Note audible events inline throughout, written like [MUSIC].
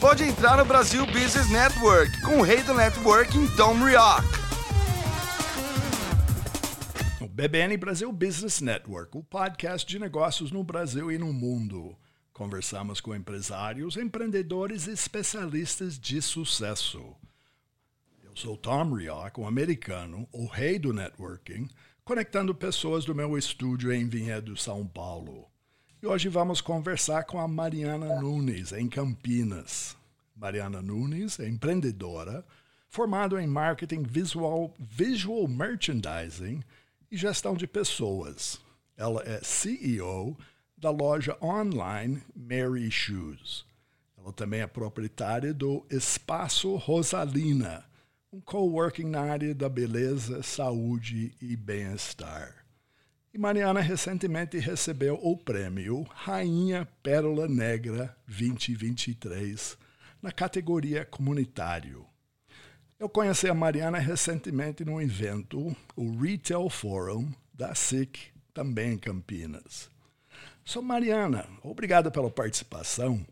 Pode entrar no Brasil Business Network com o rei do networking, Tom Rioch. O BBN Brasil Business Network, o podcast de negócios no Brasil e no mundo. Conversamos com empresários, empreendedores e especialistas de sucesso. Eu sou Tom Rioch, um americano, o rei do networking, conectando pessoas do meu estúdio em Vinhedo, São Paulo. E hoje vamos conversar com a Mariana Nunes, em Campinas. Mariana Nunes é empreendedora, formada em marketing visual, visual merchandising e gestão de pessoas. Ela é CEO da loja online Mary Shoes. Ela também é proprietária do Espaço Rosalina, um coworking na área da beleza, saúde e bem-estar. Mariana recentemente recebeu o prêmio Rainha Pérola Negra 2023 na categoria comunitário. Eu conheci a Mariana recentemente num evento, o Retail Forum da SIC, também em Campinas. Sou Mariana, obrigado pela participação.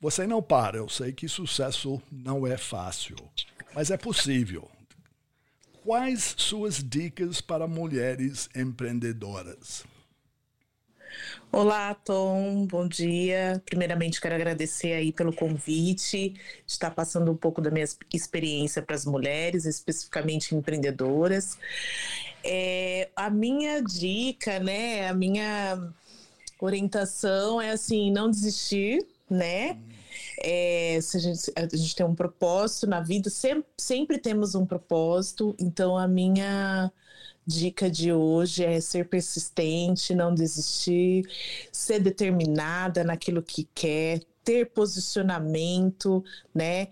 Você não para, eu sei que sucesso não é fácil, mas é possível. Quais suas dicas para mulheres empreendedoras? Olá, Tom, bom dia. Primeiramente, quero agradecer aí pelo convite, estar passando um pouco da minha experiência para as mulheres, especificamente empreendedoras. É, a minha dica, né, a minha orientação é assim, não desistir, né? É, se a gente, a gente tem um propósito na vida, sempre, sempre temos um propósito, então a minha dica de hoje é ser persistente, não desistir, ser determinada naquilo que quer, ter posicionamento, né?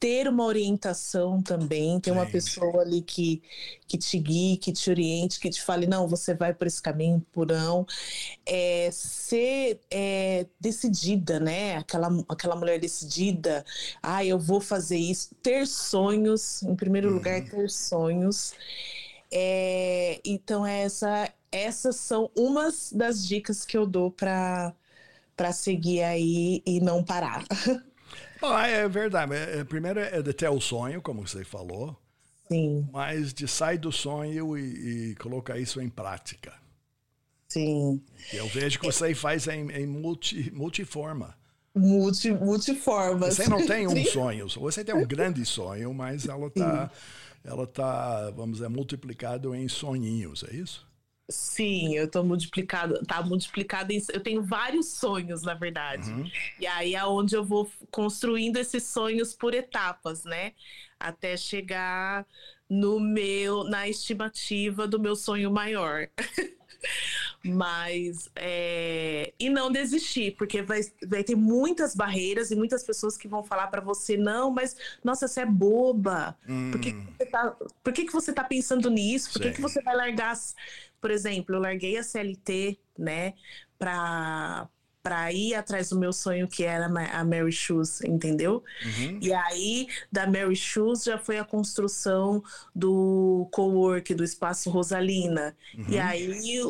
Ter uma orientação também, ter uma pessoa ali que, que te guie, que te oriente, que te fale, não, você vai por esse caminho, por não. É, ser é, decidida, né? Aquela, aquela mulher decidida, ah, eu vou fazer isso. Ter sonhos, em primeiro uhum. lugar, ter sonhos. É, então, essa, essas são umas das dicas que eu dou para seguir aí e não parar. [LAUGHS] Ah, é verdade. É, é, primeiro é de ter o sonho, como você falou. Sim. Mas de sair do sonho e, e colocar isso em prática. Sim. Eu vejo que você faz em, em multi, multiforma. Multi, multiformas. Você não tem um sonho, você tem um grande sonho, mas ela está, ela tá, vamos dizer, multiplicado em sonhinhos, é isso? Sim, eu tô multiplicado, tá multiplicado em, eu tenho vários sonhos, na verdade. Uhum. E aí é onde eu vou construindo esses sonhos por etapas, né? Até chegar no meu, na estimativa do meu sonho maior. [LAUGHS] Mas é... e não desistir, porque vai, vai ter muitas barreiras e muitas pessoas que vão falar para você não, mas nossa, você é boba. Hum. Por que, que você tá, por que, que você tá pensando nisso? Por que, que você vai largar por exemplo, eu larguei a CLT, né, para para ir atrás do meu sonho que era a Mary Shoes, entendeu? Uhum. E aí da Mary Shoes já foi a construção do co-work do espaço Rosalina. Uhum. E aí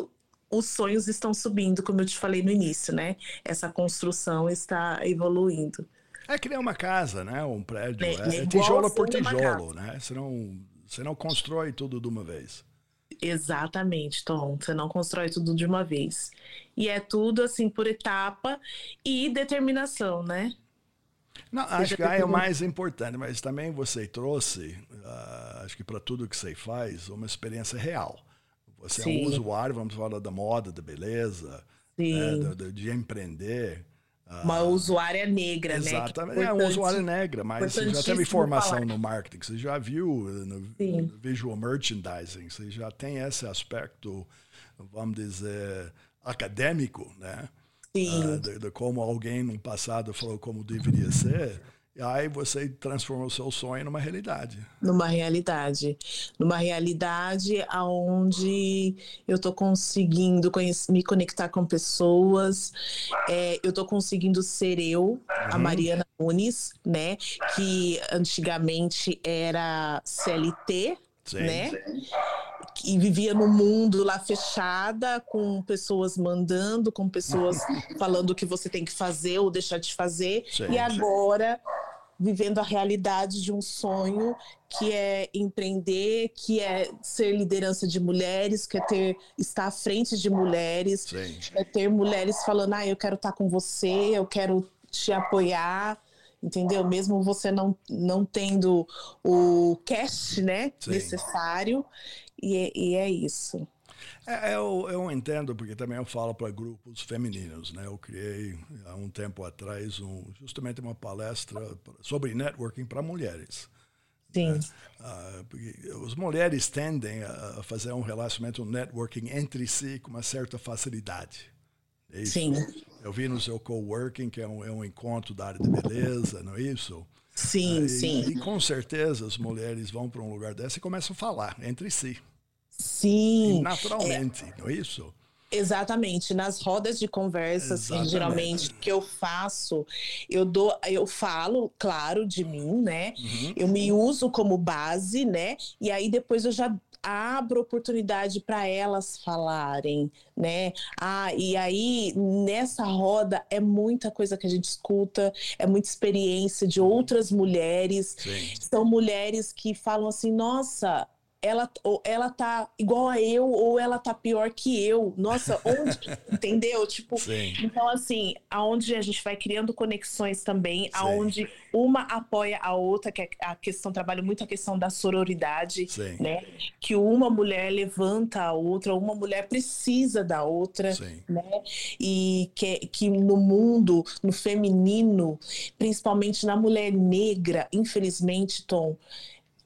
os sonhos estão subindo, como eu te falei no início, né? Essa construção está evoluindo. É criar uma casa, né? Um prédio. É, é, é tijolo por tijolo, né? Você não, você não constrói tudo de uma vez. Exatamente, Tom. Você não constrói tudo de uma vez. E é tudo assim por etapa e determinação, né? Não, acho que é o mais importante, mas também você trouxe, uh, acho que para tudo que você faz, uma experiência real. Você Sim. é um usuário, vamos falar da moda, da beleza, né, de, de empreender. Uma usuária negra, Exatamente. né? Exatamente, é uma usuária negra, mas você já teve formação no marketing, você já viu no, no, visual merchandising, você já tem esse aspecto, vamos dizer, acadêmico, né? uh, de, de, como alguém no passado falou como deveria ser. E aí você transforma o seu sonho numa realidade. Numa realidade. Numa realidade onde eu estou conseguindo me conectar com pessoas, é, eu estou conseguindo ser eu, uhum. a Mariana Nunes, né? Que antigamente era CLT, Sim. né? e vivia no mundo lá fechada, com pessoas mandando, com pessoas [LAUGHS] falando o que você tem que fazer ou deixar de fazer. Sim, e agora vivendo a realidade de um sonho que é empreender, que é ser liderança de mulheres, que é ter estar à frente de mulheres, Sim. é ter mulheres falando, ah, eu quero estar com você, eu quero te apoiar, entendeu? Mesmo você não, não tendo o cash, né, Sim. necessário, e é, e é isso. É, eu, eu entendo, porque também eu falo para grupos femininos. Né? Eu criei há um tempo atrás um, justamente uma palestra sobre networking para mulheres. Sim. Né? Ah, as mulheres tendem a fazer um relacionamento, um networking entre si com uma certa facilidade. É Sim. Eu vi no seu coworking, que é um, é um encontro da área de beleza, não é isso? Sim, ah, sim. E com certeza as mulheres vão para um lugar desse e começam a falar entre si. Sim. Naturalmente, é, não é isso? Exatamente, nas rodas de conversa, assim, geralmente que eu faço, eu dou, eu falo, claro, de mim, né? Uhum. Eu me uso como base, né? E aí depois eu já abro oportunidade para elas falarem, né? Ah, e aí nessa roda é muita coisa que a gente escuta, é muita experiência de outras mulheres. Sim. São mulheres que falam assim: "Nossa, ela, ou ela tá igual a eu ou ela tá pior que eu. Nossa, onde, [LAUGHS] entendeu? Tipo, Sim. então assim, aonde a gente vai criando conexões também, Sim. aonde uma apoia a outra, que é a questão trabalha muito a questão da sororidade, Sim. né? Que uma mulher levanta a outra, uma mulher precisa da outra, né? E que, que no mundo, no feminino, principalmente na mulher negra, infelizmente, Tom,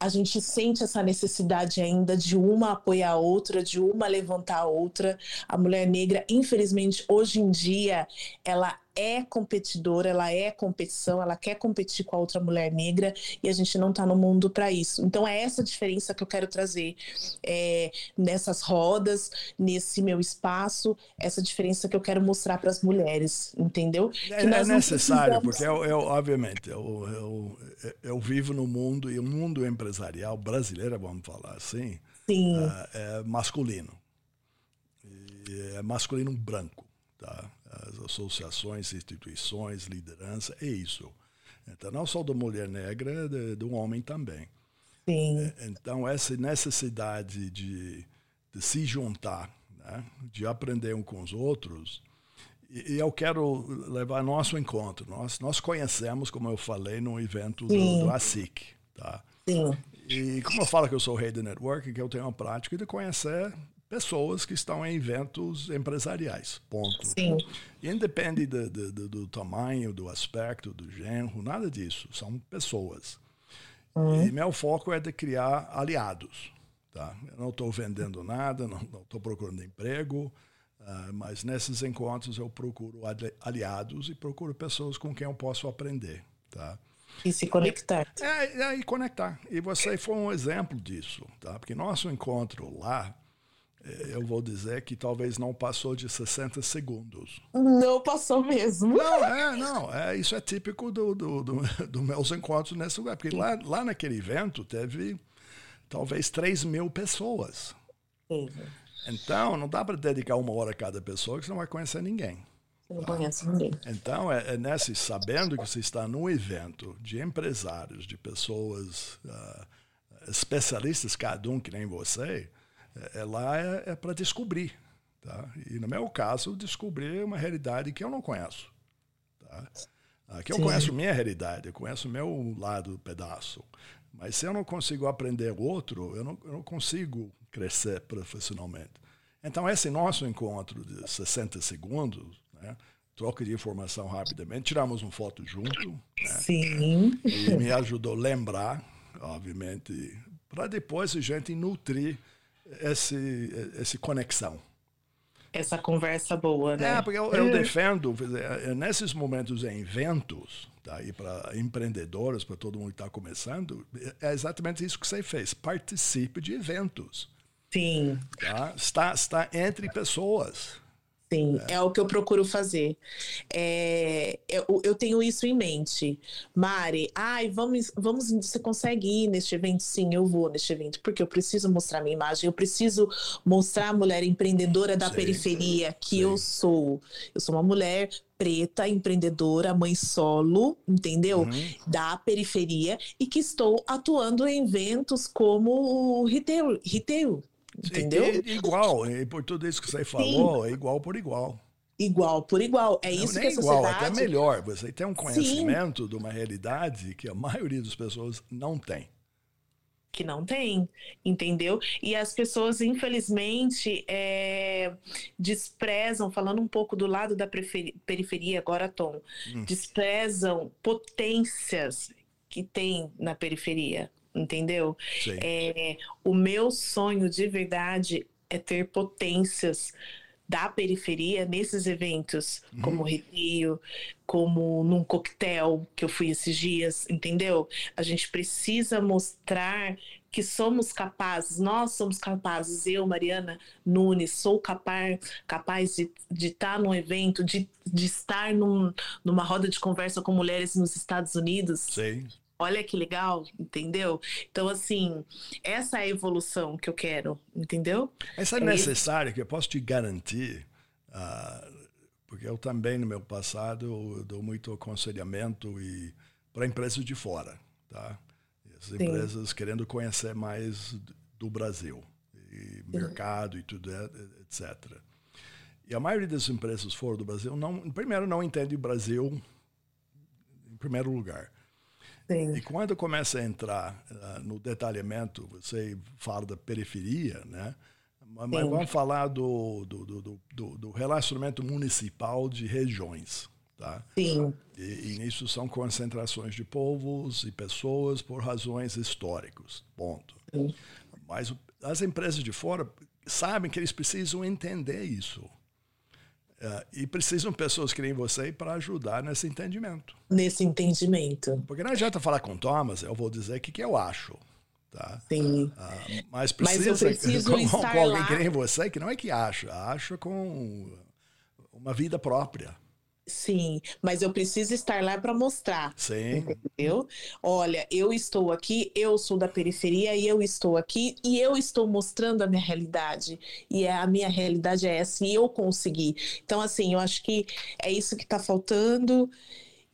a gente sente essa necessidade ainda de uma apoiar a outra, de uma levantar a outra. A mulher negra, infelizmente, hoje em dia, ela é competidora, ela é competição, ela quer competir com a outra mulher negra e a gente não está no mundo para isso. Então é essa diferença que eu quero trazer é, nessas rodas, nesse meu espaço, essa diferença que eu quero mostrar para as mulheres, entendeu? É, é necessário, porque eu, eu obviamente eu, eu, eu, vivo no mundo e o mundo empresarial brasileiro, vamos falar assim, uh, é masculino. É masculino branco, tá? As associações, instituições, liderança, é isso. Então, não só da mulher negra, de, do homem também. Sim. É, então, essa necessidade de, de se juntar, né? de aprender um com os outros, e, eu quero levar nosso encontro. Nós, nós conhecemos, como eu falei, no evento do, do ASIC. Tá? Sim. E como eu falo que eu sou rei do networking, que eu tenho a prática de conhecer pessoas que estão em eventos empresariais. Ponto. Sim. Independe do, do, do, tamanho, do aspecto, do gênero, nada disso. São pessoas. Uhum. E meu foco é de criar aliados. Tá? Eu não estou vendendo nada, não estou procurando emprego, uh, mas nesses encontros eu procuro aliados e procuro pessoas com quem eu posso aprender. Tá? E se conectar. É, é, e conectar. E você foi um exemplo disso, tá? Porque nosso encontro lá, eu vou dizer que talvez não passou de 60 segundos. Não passou mesmo. Não, é, não. É, isso é típico dos do, do, do meus encontros nesse lugar. Porque lá, lá naquele evento teve talvez 3 mil pessoas. Sim. Então, não dá para dedicar uma hora a cada pessoa, que você não vai conhecer ninguém. Você não conhece ninguém. Então, é, é nesse, sabendo que você está num evento de empresários, de pessoas uh, especialistas, cada um que nem você, é, é, lá é, é para descobrir. Tá? E no meu caso, descobrir uma realidade que eu não conheço. Tá? Aqui eu Sim. conheço minha realidade, eu conheço o meu lado do pedaço. Mas se eu não consigo aprender outro, eu não, eu não consigo crescer profissionalmente. Então, esse nosso encontro de 60 segundos, né, troca de informação rapidamente, tiramos uma foto junto. Né, Sim. E me ajudou a lembrar, obviamente, para depois a gente nutrir esse, esse conexão. essa conversa boa, né? É, porque eu, eu defendo, é, nesses momentos em eventos, tá, e para empreendedores, para todo mundo que está começando, é exatamente isso que você fez. Participe de eventos. Sim. Tá? Está, está entre pessoas. Sim, é. é, o que eu procuro fazer. É, eu, eu, tenho isso em mente. Mari, ai, vamos, vamos, você consegue ir neste evento? Sim, eu vou neste evento, porque eu preciso mostrar minha imagem, eu preciso mostrar a mulher empreendedora da sim, periferia que sim. eu sou. Eu sou uma mulher preta, empreendedora, mãe solo, entendeu? Uhum. Da periferia e que estou atuando em eventos como o retail, retail Entendeu? É, igual, e por tudo isso que você falou, Sim. é igual por igual. Igual por igual. É isso não, que a igual, sociedade... até melhor. Você tem um conhecimento Sim. de uma realidade que a maioria das pessoas não tem. Que não tem, entendeu? E as pessoas, infelizmente, é, desprezam, falando um pouco do lado da periferia, agora, Tom, hum. desprezam potências que tem na periferia entendeu? É, o meu sonho de verdade é ter potências da periferia nesses eventos, uhum. como Rio, como num coquetel que eu fui esses dias, entendeu? A gente precisa mostrar que somos capazes, nós somos capazes, eu, Mariana Nunes, sou capaz, capaz de, de estar num evento, de, de estar num, numa roda de conversa com mulheres nos Estados Unidos. Sim. Olha que legal, entendeu? Então, assim, essa é a evolução que eu quero, entendeu? Essa é, é necessária, que eu posso te garantir, uh, porque eu também, no meu passado, dou muito aconselhamento e para empresas de fora, tá? As Sim. empresas querendo conhecer mais do Brasil, e mercado e tudo, etc. E a maioria das empresas fora do Brasil, não, primeiro, não entende o Brasil em primeiro lugar. Sim. E quando começa a entrar uh, no detalhamento, você fala da periferia, né? Mas Sim. vamos falar do, do, do, do, do relacionamento municipal de regiões. Tá? Sim. E, e nisso são concentrações de povos e pessoas por razões históricas. Ponto. Sim. Mas as empresas de fora sabem que eles precisam entender isso. Uh, e precisam pessoas que nem você para ajudar nesse entendimento. Nesse entendimento. Porque não adianta falar com Thomas, eu vou dizer o que, que eu acho. Tá? Sim. Uh, mas precisa mas [LAUGHS] com, com alguém lá. que nem você, que não é que acha, acha com uma vida própria. Sim, mas eu preciso estar lá para mostrar. Sim. Entendeu? Olha, eu estou aqui, eu sou da periferia e eu estou aqui e eu estou mostrando a minha realidade. E a minha realidade é essa e eu consegui. Então, assim, eu acho que é isso que está faltando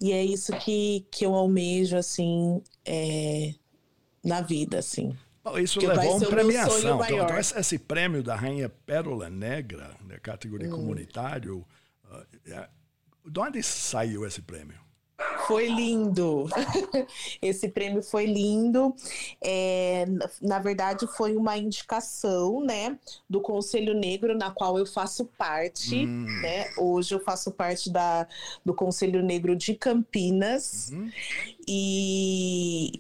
e é isso que, que eu almejo, assim, é, na vida, assim. Isso que levou a uma premiação. Então, então, esse prêmio da Rainha Pérola Negra, na categoria hum. comunitário, de onde saiu esse prêmio? Foi lindo. [LAUGHS] Esse prêmio foi lindo. É, na verdade, foi uma indicação, né, do Conselho Negro, na qual eu faço parte. Hum. Né? Hoje eu faço parte da, do Conselho Negro de Campinas. Uhum. E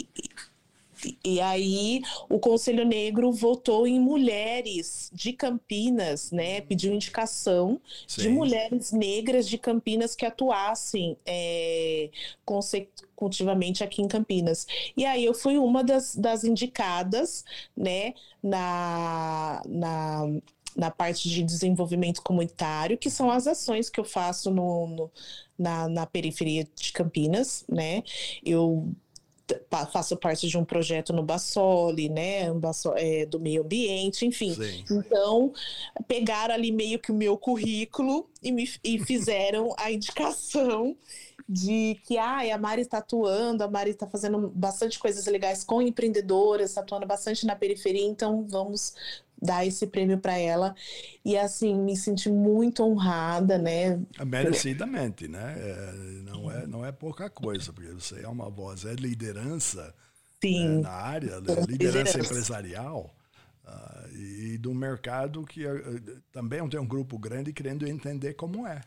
e aí o Conselho Negro votou em mulheres de Campinas, né? Pediu indicação Sim. de mulheres negras de Campinas que atuassem é, consecutivamente aqui em Campinas. E aí eu fui uma das, das indicadas, né? Na, na na parte de desenvolvimento comunitário, que são as ações que eu faço no, no na, na periferia de Campinas, né? Eu faço parte de um projeto no Bassoli, né, é, do meio ambiente, enfim. Sim. Então, pegaram ali meio que o meu currículo e, me, e fizeram a indicação de que ah, a Mari está atuando, a Mari está fazendo bastante coisas legais com empreendedoras, está atuando bastante na periferia, então vamos dar esse prêmio para ela. E assim, me senti muito honrada, né? Merecidamente, né? É, não, é, não é pouca coisa, porque você é uma voz, é liderança Sim. É, na área, né? liderança, empresarial. Uh, e do mercado que uh, também tem um grupo grande querendo entender como é.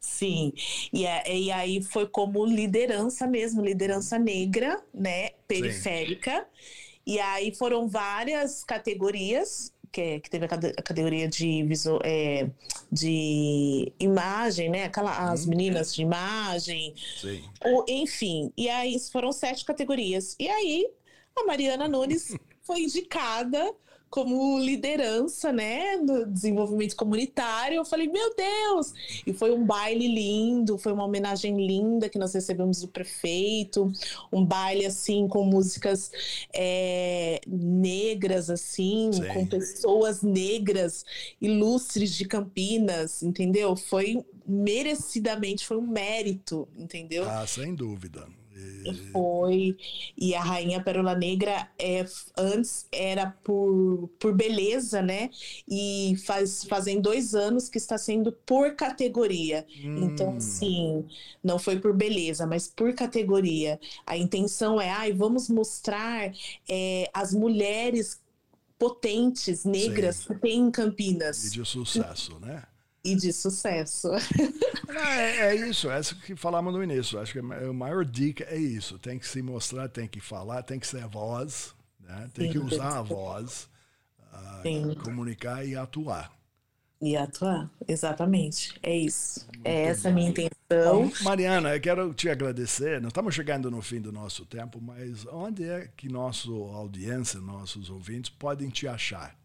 Sim, e, é, e aí foi como liderança mesmo, liderança negra, né, periférica. Sim. E aí foram várias categorias que, é, que teve a, categoria de, visual, é, de imagem, né? Aquela, as hum. meninas de imagem. Sim. Ou, enfim, e aí foram sete categorias. E aí a Mariana Nunes [LAUGHS] foi indicada como liderança, né, no desenvolvimento comunitário. Eu falei, meu Deus! E foi um baile lindo, foi uma homenagem linda que nós recebemos do prefeito, um baile assim com músicas é, negras, assim, Sim. com pessoas negras, ilustres de Campinas, entendeu? Foi merecidamente, foi um mérito, entendeu? Ah, sem dúvida. Foi. E a Rainha Pérola Negra é, antes era por, por beleza, né? E faz, fazem dois anos que está sendo por categoria. Então, hum. Então, sim, não foi por beleza, mas por categoria. A intenção é, ai, vamos mostrar é, as mulheres potentes, negras, sim. que tem em Campinas. E de sucesso, né? E de sucesso. [LAUGHS] É, é, isso, é isso que falamos no início. Acho que a maior dica é isso. Tem que se mostrar, tem que falar, tem que ser a voz, né? tem Sim, que usar a voz, uh, comunicar e atuar. E atuar, exatamente. É isso. Muito é essa a minha intenção. Bom, Mariana, eu quero te agradecer. Nós estamos chegando no fim do nosso tempo, mas onde é que nossa audiência, nossos ouvintes podem te achar?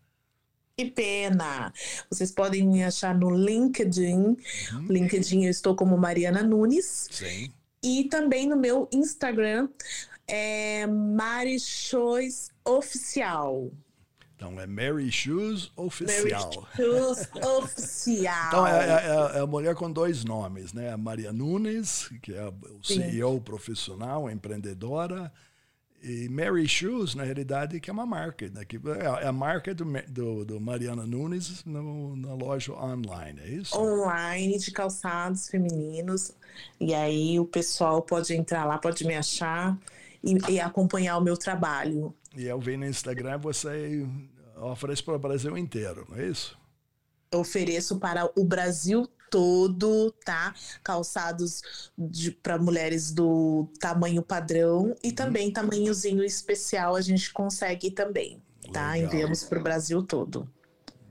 Que pena! Vocês podem me achar no LinkedIn. Uhum. LinkedIn eu estou como Mariana Nunes. Sim. E também no meu Instagram, é Mari Shoes Oficial. Então é Mary Shoes Oficial. Mary Shoes [LAUGHS] Oficial. então é, é, é, a mulher com dois nomes, né? A Maria Nunes, que é o CEO Sim. profissional, empreendedora, e Mary Shoes, na realidade, que é uma marca. Né? Que é a marca do, do, do Mariana Nunes no, na loja online, é isso? Online de calçados femininos. E aí o pessoal pode entrar lá, pode me achar e, e acompanhar o meu trabalho. E eu vi no Instagram, você oferece para o Brasil inteiro, não é isso? Eu ofereço para o Brasil todo, tá? Calçados para mulheres do tamanho padrão e uhum. também tamanhozinho especial a gente consegue também, tá? Legal. Enviamos para o Brasil todo.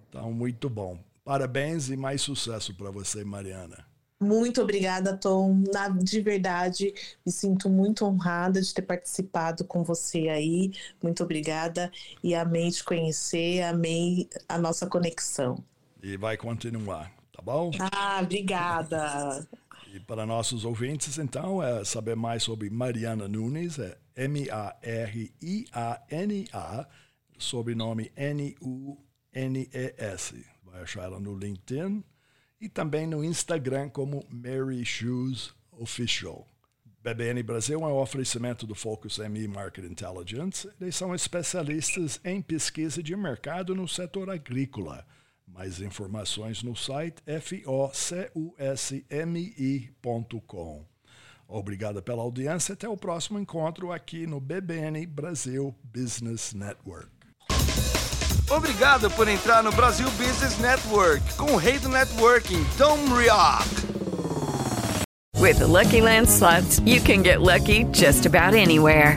Então, muito bom. Parabéns e mais sucesso para você, Mariana. Muito obrigada, Tom. Na, de verdade, me sinto muito honrada de ter participado com você aí. Muito obrigada e amei te conhecer, amei a nossa conexão. E vai continuar tá bom? Ah, obrigada. E para nossos ouvintes, então, é saber mais sobre Mariana Nunes, é M-A-R-I-A-N-A, sobrenome N-U-N-E-S. Vai achar ela no LinkedIn e também no Instagram como Mary Shoes Official. BBN Brasil é um oferecimento do Focus ME Market Intelligence. Eles são especialistas em pesquisa de mercado no setor agrícola mais informações no site focusmi.com. Obrigado pela audiência. Até o próximo encontro aqui no BBN Brasil Business Network. Obrigado por entrar no Brasil Business Network com o rei do networking, Tom Rioch. With the Lucky Land slots, you can get lucky just about anywhere.